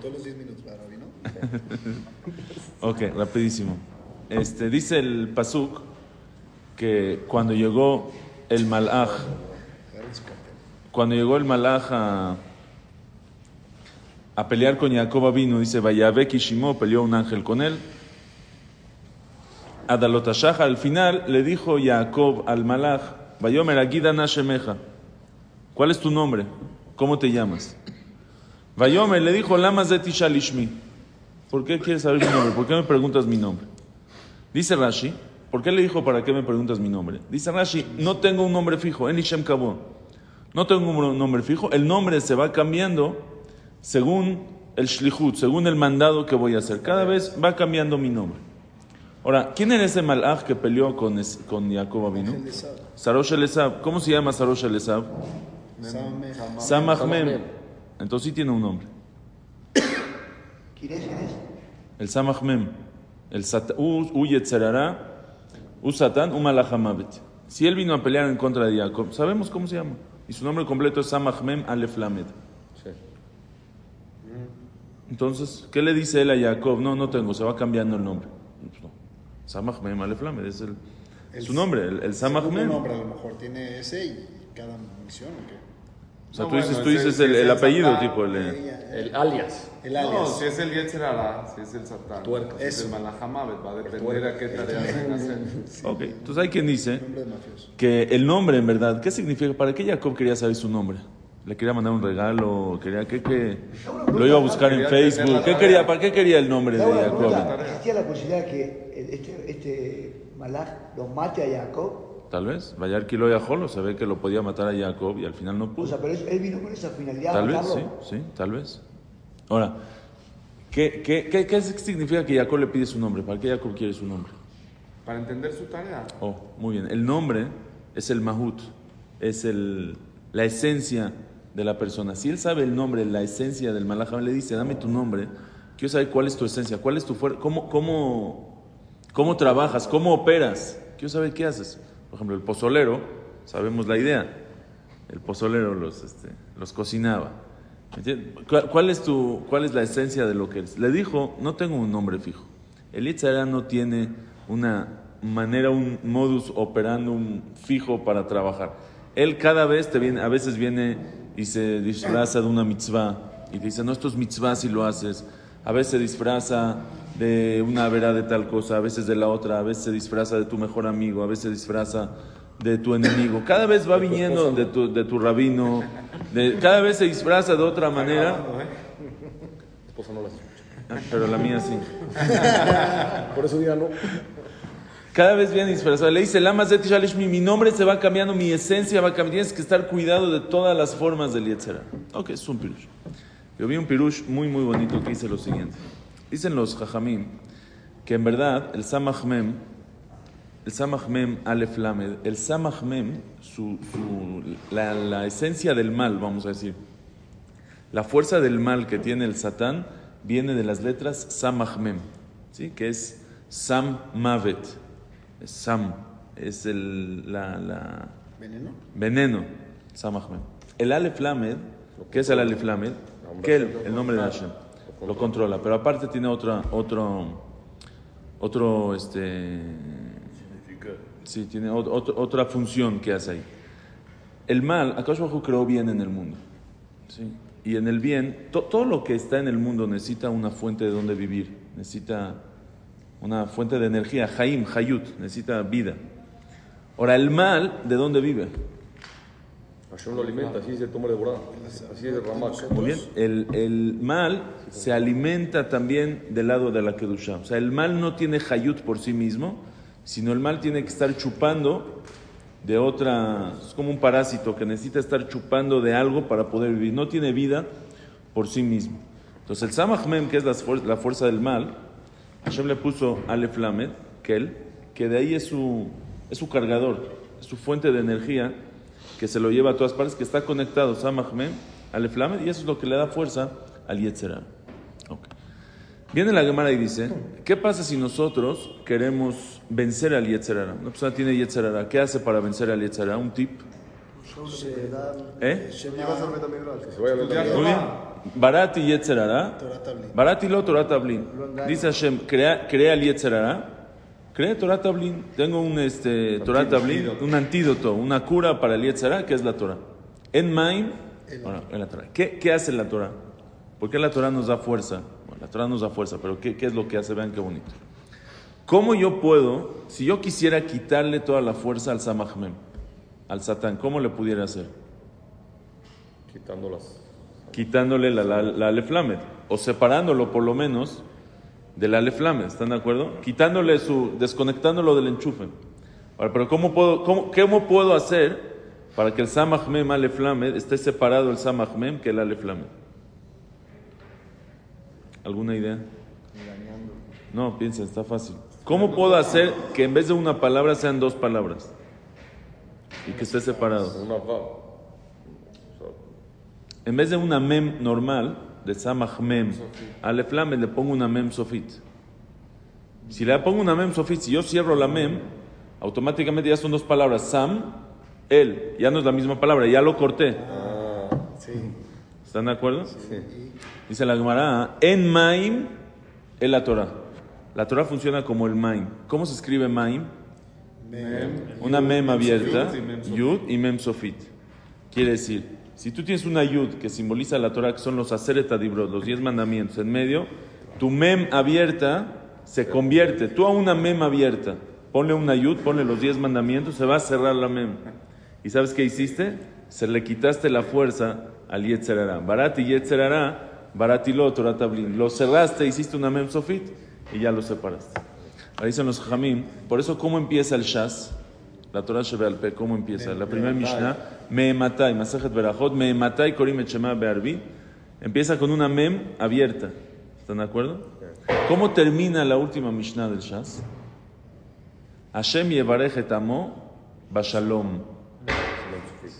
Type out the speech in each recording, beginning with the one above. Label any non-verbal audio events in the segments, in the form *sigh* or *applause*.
Todos los 10 minutos para ¿no? *laughs* ok, rapidísimo. Este, dice el Pasuk que cuando llegó el Malaj, cuando llegó el Malaj a, pelear con Jacob vino, dice, Vayabe Kishimo, peleó un ángel con él. Adalotashaja, al final le dijo Jacob al Malach, Vayomer Agida Nashemeja, ¿cuál es tu nombre? ¿Cómo te llamas? Vayomer le dijo, Lamas de Tishalishmi, ¿por qué quieres saber mi nombre? ¿Por qué me preguntas mi nombre? Dice Rashi, ¿por qué le dijo para qué me preguntas mi nombre? Dice Rashi, no tengo un nombre fijo, en Ishem Kabon. No tengo un nombre fijo, el nombre se va cambiando según el shlichut, según el mandado que voy a hacer. Cada vez va cambiando mi nombre. Ahora, ¿quién era ese malach que peleó con, con Jacob Avinu? Sarosh el ¿Cómo se llama Sarosh el Samachmem. Entonces sí tiene un nombre. ¿Quién es? ¿Quién es? El Samachmem. El U Yetzerara, U Satan, U. Si él vino a pelear en contra de Jacob, sabemos cómo se llama. Y su nombre completo es Samachmem Aleflamed. Sí. Entonces, ¿qué le dice él a Jacob? No, no tengo, se va cambiando el nombre. Pues no. Samach Mem Aleflamed es el, su nombre, el, el Samach Mem. nombre a lo mejor tiene ese y cada misión o qué. O sea, tú dices, tú dices el, el, apellido, tipo el, el alias. El alias. No, si es el Yetzerara, si es el Satán. Si es el Malahamavet, va a depender a qué tarea hacer. *laughs* Ok, entonces hay quien dice que el nombre, en verdad, ¿qué significa? ¿Para qué Jacob quería saber su nombre? le quería mandar un regalo, quería que, que lo iba a buscar en Facebook. ¿Qué quería, ¿Para qué quería el nombre de Jacob? ¿Existía la posibilidad que este, este malaj lo mate a Jacob? Tal vez, Vayar Kilo y se ve que lo podía matar a Jacob y al final no pudo. O sea, pero él vino con esa finalidad. Tal vez, sí, sí, tal vez. Ahora, ¿qué, qué, qué, qué significa que Jacob le pide su nombre? ¿Para qué Jacob quiere su nombre? Para entender su tarea. Oh, muy bien. El nombre es el mahut, es el, la esencia de la persona. Si él sabe el nombre, la esencia del malajam, le dice, dame tu nombre, quiero saber cuál es tu esencia, cuál es tu fuerza, cómo, cómo, cómo trabajas, cómo operas, quiero saber qué haces. Por ejemplo, el pozolero, sabemos la idea, el pozolero los, este, los cocinaba. ¿Cuál, es tu, ¿Cuál es la esencia de lo que es? Le dijo, no tengo un nombre fijo. El Itzara no tiene una manera, un modus operandum fijo para trabajar. Él cada vez te viene, a veces viene y se disfraza de una mitzvah y dice, no, esto es mitzvah si lo haces. A veces se disfraza de una vera de tal cosa, a veces de la otra, a veces se disfraza de tu mejor amigo, a veces se disfraza de tu enemigo. Cada vez va viniendo de tu, de tu rabino, de, cada vez se disfraza de otra manera. Esposa no ah, Pero la mía sí. *laughs* Por eso día no. Cada vez viene disfrazado. Le dice, Lama mi nombre se va cambiando, mi esencia va cambiando. Tienes que estar cuidado de todas las formas del Yetzera. Ok, es un pirush. Yo vi un pirush muy, muy bonito que dice lo siguiente. Dicen los jajamim que en verdad el Samachmem, el Samachmem Aleph Lamed, el Samachmem, su, la, la, esencia del mal, vamos a decir, la fuerza del mal que tiene el Satán viene de las letras Samachmem, ¿sí? que es Sam Mavet Sam, es el la, veneno. Veneno, Sam Ahmed. El Aleph Lamed, ¿qué es el Aleph Lamed? Que el, el nombre de Hashem. Lo controla, pero aparte tiene otra, otro, otro, este, sí, tiene otra función que hace ahí. El mal, Akash creó bien en el mundo, ¿sí? Y en el bien, todo lo que está en el mundo necesita una fuente de donde vivir, necesita una fuente de energía, Jaim, Hayut, necesita vida. Ahora, el mal, ¿de dónde vive? Hashem lo alimenta, así se toma de borada, así es de Muy bien, el, el, mal se alimenta también del lado de la Kedusha. O sea, el mal no tiene Hayut por sí mismo, sino el mal tiene que estar chupando de otra, es como un parásito que necesita estar chupando de algo para poder vivir. No tiene vida por sí mismo. Entonces el Samachmem, que es la, la fuerza del mal, Hashem le puso Aleph Lamed, Kel, que de ahí es su, es su cargador, es su fuente de energía que se lo lleva a todas partes, que está conectado Samachmem, Aleph Lamed, y eso es lo que le da fuerza al Yetzerah. Viene la Gemara y dice, ¿qué pasa si nosotros queremos vencer al Yetzerara? Una persona tiene Yetzerara, ¿qué hace para vencer al Yetzerara? ¿Un tip? ¿Eh? Muy bien. Barati Yetzerara. Barati lo Torah Tablin. Dice Hashem, crea, crea el Yetzerara. Crea Torah Tablin. Tengo un este, Torah Tablin, un antídoto, una cura para el Yetzerara, que es la Torah. En Maim, bueno, en la Torah. ¿Qué, ¿Qué hace la Torah? ¿Por qué la Torah nos da fuerza? Bueno, la Torah nos da fuerza, pero ¿qué, qué es lo que hace? Vean qué bonito. ¿Cómo yo puedo, si yo quisiera quitarle toda la fuerza al Samachmem, al Satán, cómo le pudiera hacer? Quitándolas. quitándole la, la, la Aleflamed, o separándolo por lo menos de la Aleflamed, ¿están de acuerdo? Quitándole su, desconectándolo del enchufe. Ahora, pero ¿cómo puedo, cómo, cómo puedo hacer para que el Samachmem Aleflamed esté separado el Samachmem que el Aleflamed? ¿Alguna idea? No, piensen, está fácil. ¿Cómo puedo hacer que en vez de una palabra sean dos palabras? Y que esté separado. En vez de una mem normal, de samach mem, al eflame le pongo una mem sofit. Si le pongo una mem sofit, si yo cierro la mem, automáticamente ya son dos palabras. Sam, él, ya no es la misma palabra, ya lo corté. Ah, Sí. ¿Están de acuerdo? sí. Dice la Gemara, en maim, es la Torah. La Torah funciona como el maim. ¿Cómo se escribe maim? Una mem abierta, y mem sofit. yud y mem sofit. Quiere decir, si tú tienes una yud que simboliza la Torah, que son los aseret adibrot, los diez mandamientos, en medio, tu mem abierta se convierte, tú a una mem abierta, ponle una yud, ponle los diez mandamientos, se va a cerrar la mem. ¿Y sabes qué hiciste? Se le quitaste la fuerza al yetzerara. Barati yetzerara, barati lo Torah tablin. Lo cerraste, hiciste una mem sofit y ya lo separaste. Ahí dicen los jamim, por eso, ¿cómo empieza el Shas? La Torah Shebealpe, ¿cómo empieza? La primera Mishnah, Me'ematai, Masajet Berajot, Me'ematai Korim et Shema Be'arbi, empieza con una mem abierta. ¿Están de acuerdo? ¿Cómo termina la última Mishnah del Shas? Hashem Yevarech et Amo Bashalom.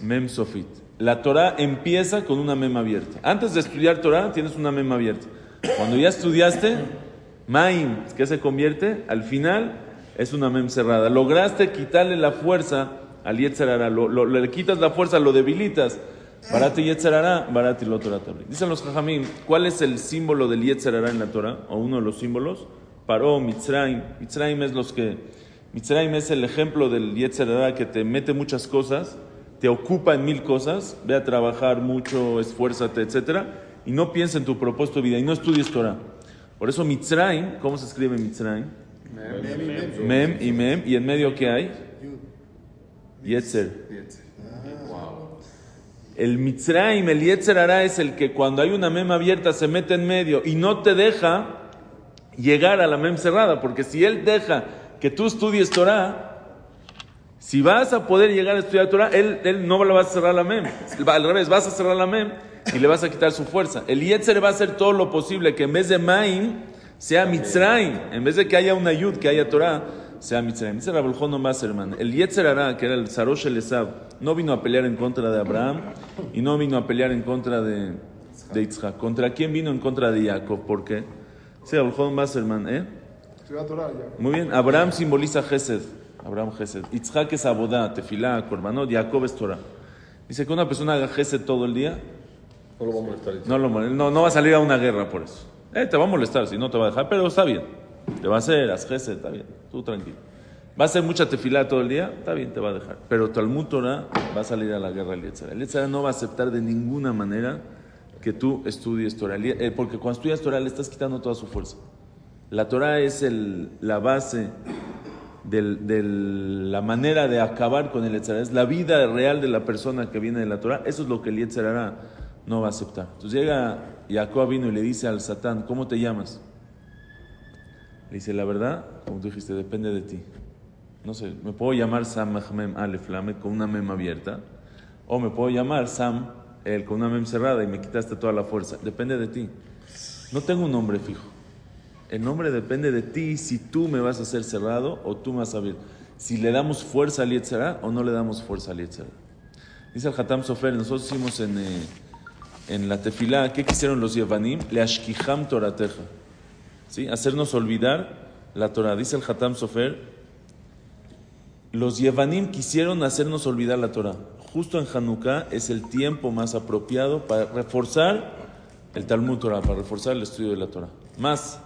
Mem Sofit. La Torah empieza con una mem abierta. Antes de estudiar Torah tienes una mem abierta. Cuando ya estudiaste, Maim, ¿qué se convierte? Al final es una mem cerrada. Lograste quitarle la fuerza al Yetzerara. Lo, lo- le quitas la fuerza, lo debilitas. Barati Yetzerara, Barati lo Torah. Dicen los Jajamim, ¿cuál es el símbolo del Yetzerara en la Torah? O uno de los símbolos. Paró, Mitzrayim. Mitzrayim es los que. Mitzrayim es el ejemplo del Yetzerara que te mete muchas cosas, te ocupa en mil cosas, ve a trabajar mucho, esfuérzate, etc. Y no piensa en tu propósito de vida y no estudies Torah. Por eso Mitzrayim, ¿cómo se escribe Mitzrayim? Mem y Mem, y en medio ¿qué hay? Yetzer. El Mitzrayim, el Yetzer hará es el que cuando hay una mem abierta se mete en medio y no te deja llegar a la mem cerrada, porque si él deja que tú estudies Torah, si vas a poder llegar a estudiar Torah, él, él no le va a cerrar la mem. Al revés, vas a cerrar la mem y le vas a quitar su fuerza. El Yetzer va a hacer todo lo posible que en vez de Maim sea Mitzrayim. En vez de que haya una Yud, que haya Torah, sea Mitzrayim. Dice Rabuljón nomás, hermano. El Yetzer hará, que era el Sarosh el Esab, no vino a pelear en contra de Abraham y no vino a pelear en contra de, de Yitzhak. ¿Contra quién vino en contra de Jacob? ¿Por qué? Dice Rabuljón nomás, hermano, ¿eh? Muy bien, Abraham simboliza Gesed. Abraham Gesed. Yitzhak es Abodá, Tefilá, Korbanot, Jacob es Torah. Dice que una persona haga Gesed todo el día, No lo va a molestar. no, no, no va a salir a una guerra por eso. Eh, te va a molestar, si no te va a dejar, pero está bien. Te va a hacer, haz Gesed, está bien, tú tranquilo. Va a hacer mucha tefilá todo el día, está bien, te va a dejar. Pero Talmud Torah va a salir a la guerra el Yetzirah. El Yetzirah no va a aceptar de ninguna manera que tú estudies Torah. Eh, porque cuando estudias Torah le estás quitando toda su fuerza. La Torah es el- la base de la manera de acabar con el Yetzirah. Es la vida real de la persona que viene de la Torah. Eso es lo que el Yetzirah no va a aceptar. Entonces llega Jacob vino y le dice al Satán, ¿cómo te llamas? Dice, la verdad, como tú dijiste, depende de ti. No sé, me puedo llamar Sam Mahmem Aleph Lamed con una mem abierta, o me puedo llamar Sam el con una mem cerrada y me quitaste toda la fuerza. Depende de ti. No tengo un nombre fijo. El nombre depende de ti si tú me vas a hacer cerrado o tú me vas a abrir. Si le damos fuerza al Yetzirah o no le damos fuerza al Yetzirah. Dice el Hatam Sofer, nosotros hicimos en, eh, en la tefilá, ¿qué quisieron los Yevanim? Le ashkiham torateja. ¿Sí? Hacernos olvidar la Torah. Dice el Hatam Sofer, los Yevanim quisieron hacernos olvidar la Torah. Justo en Hanukkah es el tiempo más apropiado para reforzar el Talmud Torah, para reforzar el estudio de la Torah. Más,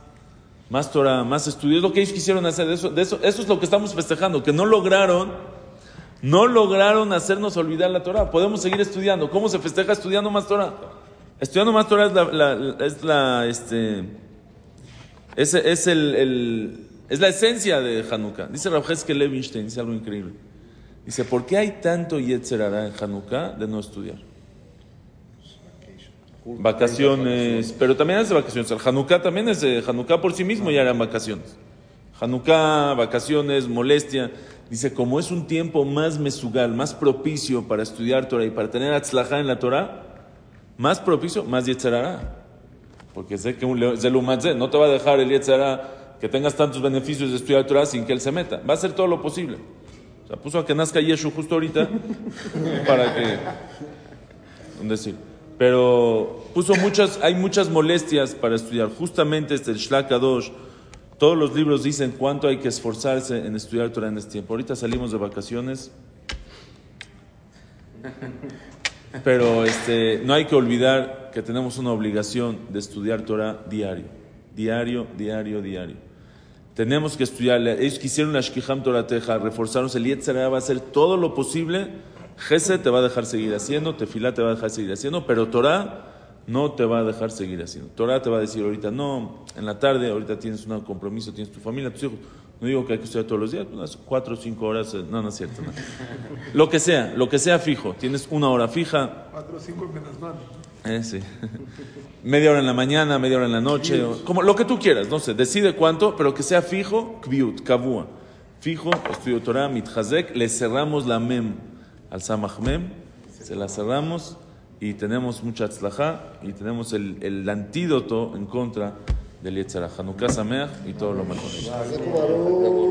más Torah, más estudio. Es lo que ellos quisieron hacer. Eso, de eso, eso es lo que estamos festejando, que no lograron, no lograron hacernos olvidar la Torah. Podemos seguir estudiando. ¿Cómo se festeja estudiando más Torah? Estudiando más Torah es la, la- es la, este, es, es el, el- es la esencia de Hanukkah. Dice Rav Heskel Levinstein, dice algo increíble. Dice, ¿por qué hay tanto Yetzer Hara en Hanukkah de no estudiar? Vacaciones, pero también es de vacaciones. El Hanukkah también es Hanukkah por sí mismo ya eran vacaciones. Hanukkah, vacaciones, molestia. Dice, como es un tiempo más mesugal, más propicio para estudiar Torah y para tener atzlajá en la Torah, más propicio, más Yetzer Hara. Porque sé que un Zelumatzé no te va a dejar el Yetzara que tengas tantos beneficios de estudiar Torah sin que él se meta. Va a hacer todo lo posible. O sea, puso a que nazca Yeshu justo ahorita *laughs* para que. decir. Pero puso muchas, hay muchas molestias para estudiar. Justamente este el Shlakadosh, todos los libros dicen cuánto hay que esforzarse en estudiar Torah en este tiempo. Ahorita salimos de vacaciones. *laughs* Pero este, no hay que olvidar que tenemos una obligación de estudiar Torah diario. Diario, diario, diario. Tenemos que estudiar. Ellos quisieron la Shkiham Torateja, reforzarnos. El Yetzer Hara va a hacer todo lo posible. Gese te va a dejar seguir haciendo, Tefilá te va a dejar seguir haciendo, pero Torah no te va a dejar seguir haciendo. Torah te va a decir ahorita, no, en la tarde, ahorita tienes un compromiso, tienes tu familia, tus hijos. No digo que hay que estudiar todos los días, unas cuatro o cinco horas, eh, no, no es cierto. no. *laughs* Lo que sea, lo que sea fijo. Tienes una hora fija, Cuatro o cinco menos mal. Eh, sí. *laughs* media hora en la mañana, media hora en la noche, como lo que tú quieras, no sé, decide cuánto, pero que sea fijo, kviut, kavua. Fijo, estudio Torah, mitchazek, le cerramos la mem al samach mem, se la cerramos y tenemos mucha tzlajá y tenemos el, el antídoto en contra del Yetzirah. Hanukkah Sameach y todo lo mejor.